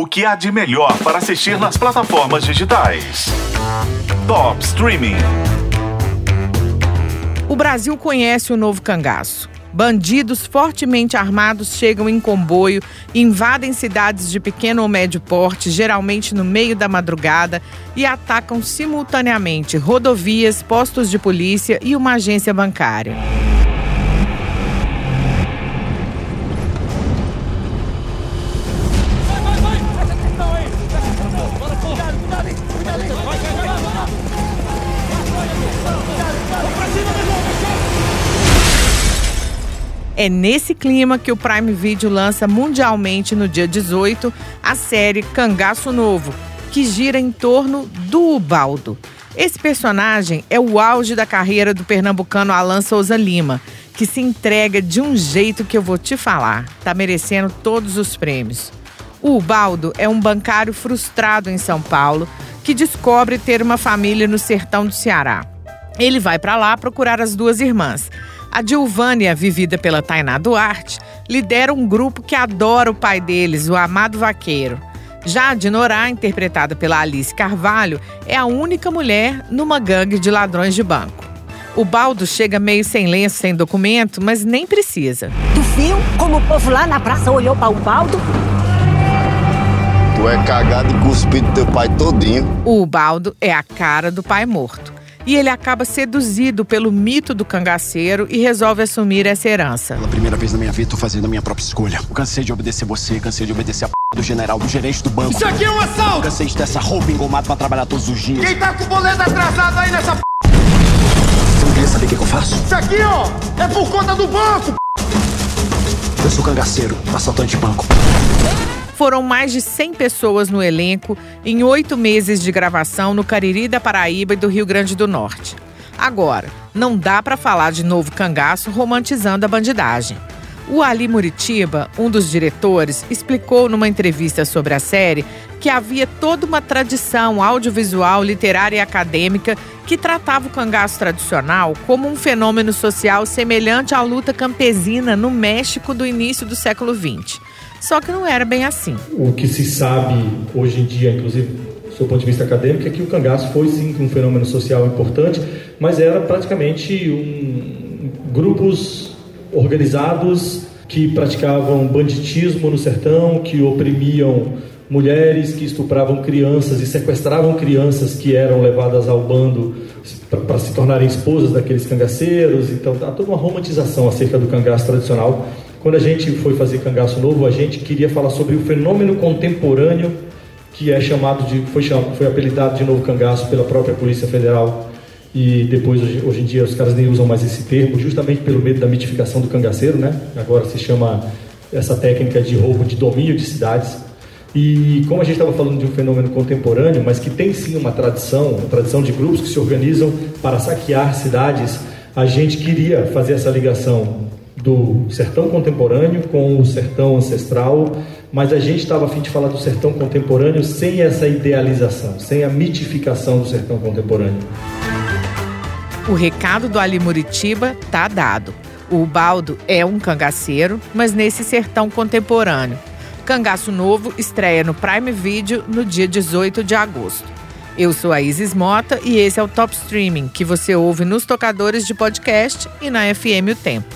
O que há de melhor para assistir nas plataformas digitais? Top Streaming. O Brasil conhece o novo cangaço. Bandidos fortemente armados chegam em comboio, invadem cidades de pequeno ou médio porte, geralmente no meio da madrugada, e atacam simultaneamente rodovias, postos de polícia e uma agência bancária. É nesse clima que o Prime Video lança mundialmente no dia 18 a série Cangaço Novo, que gira em torno do Ubaldo. Esse personagem é o auge da carreira do pernambucano Alan Souza Lima, que se entrega de um jeito que eu vou te falar. Tá merecendo todos os prêmios. O Ubaldo é um bancário frustrado em São Paulo que descobre ter uma família no sertão do Ceará. Ele vai para lá procurar as duas irmãs. A Dilvânia, vivida pela Tainá Duarte, lidera um grupo que adora o pai deles, o amado vaqueiro. Já a Dinorá, interpretada pela Alice Carvalho, é a única mulher numa gangue de ladrões de banco. O Baldo chega meio sem lenço, sem documento, mas nem precisa. Tu viu como o povo lá na praça olhou para o Baldo? Tu é cagado e cuspido do teu pai todinho. O Baldo é a cara do pai morto e ele acaba seduzido pelo mito do cangaceiro e resolve assumir essa herança. Pela primeira vez na minha vida, tô fazendo a minha própria escolha. Eu cansei de obedecer você, cansei de obedecer a p... do general, do gerente do banco. Isso aqui é um assalto! Cansei de ter essa roupa engomada pra trabalhar todos os dias. Quem tá com o boleto atrasado aí nessa p... Você não queria saber o que, que eu faço? Isso aqui, ó, é por conta do banco! Eu sou cangaceiro, assaltante de banco. Foram mais de 100 pessoas no elenco em oito meses de gravação no Cariri da Paraíba e do Rio Grande do Norte. Agora, não dá para falar de novo cangaço romantizando a bandidagem. O Ali Muritiba, um dos diretores, explicou numa entrevista sobre a série que havia toda uma tradição audiovisual, literária e acadêmica que tratava o cangaço tradicional como um fenômeno social semelhante à luta campesina no México do início do século XX. Só que não era bem assim. O que se sabe hoje em dia, inclusive do ponto de vista acadêmico, é que o cangaço foi sim um fenômeno social importante, mas era praticamente um, grupos organizados que praticavam banditismo no sertão, que oprimiam mulheres, que estupravam crianças e sequestravam crianças que eram levadas ao bando para se tornarem esposas daqueles cangaceiros. Então, há toda uma romantização acerca do cangaço tradicional quando a gente foi fazer Cangaço Novo, a gente queria falar sobre o fenômeno contemporâneo que é chamado de foi chamado, foi apelidado de novo cangaço pela própria Polícia Federal e depois hoje, hoje, em dia os caras nem usam mais esse termo, justamente pelo medo da mitificação do cangaceiro, né? Agora se chama essa técnica de roubo de domínio de cidades. E como a gente estava falando de um fenômeno contemporâneo, mas que tem sim uma tradição, uma tradição de grupos que se organizam para saquear cidades, a gente queria fazer essa ligação do sertão contemporâneo com o sertão ancestral, mas a gente estava a fim de falar do sertão contemporâneo sem essa idealização, sem a mitificação do sertão contemporâneo. O recado do Ali Muritiba tá dado. O Baldo é um cangaceiro, mas nesse sertão contemporâneo. Cangaço Novo estreia no Prime Video no dia 18 de agosto. Eu sou a Isis Mota e esse é o Top Streaming, que você ouve nos tocadores de podcast e na FM O Tempo.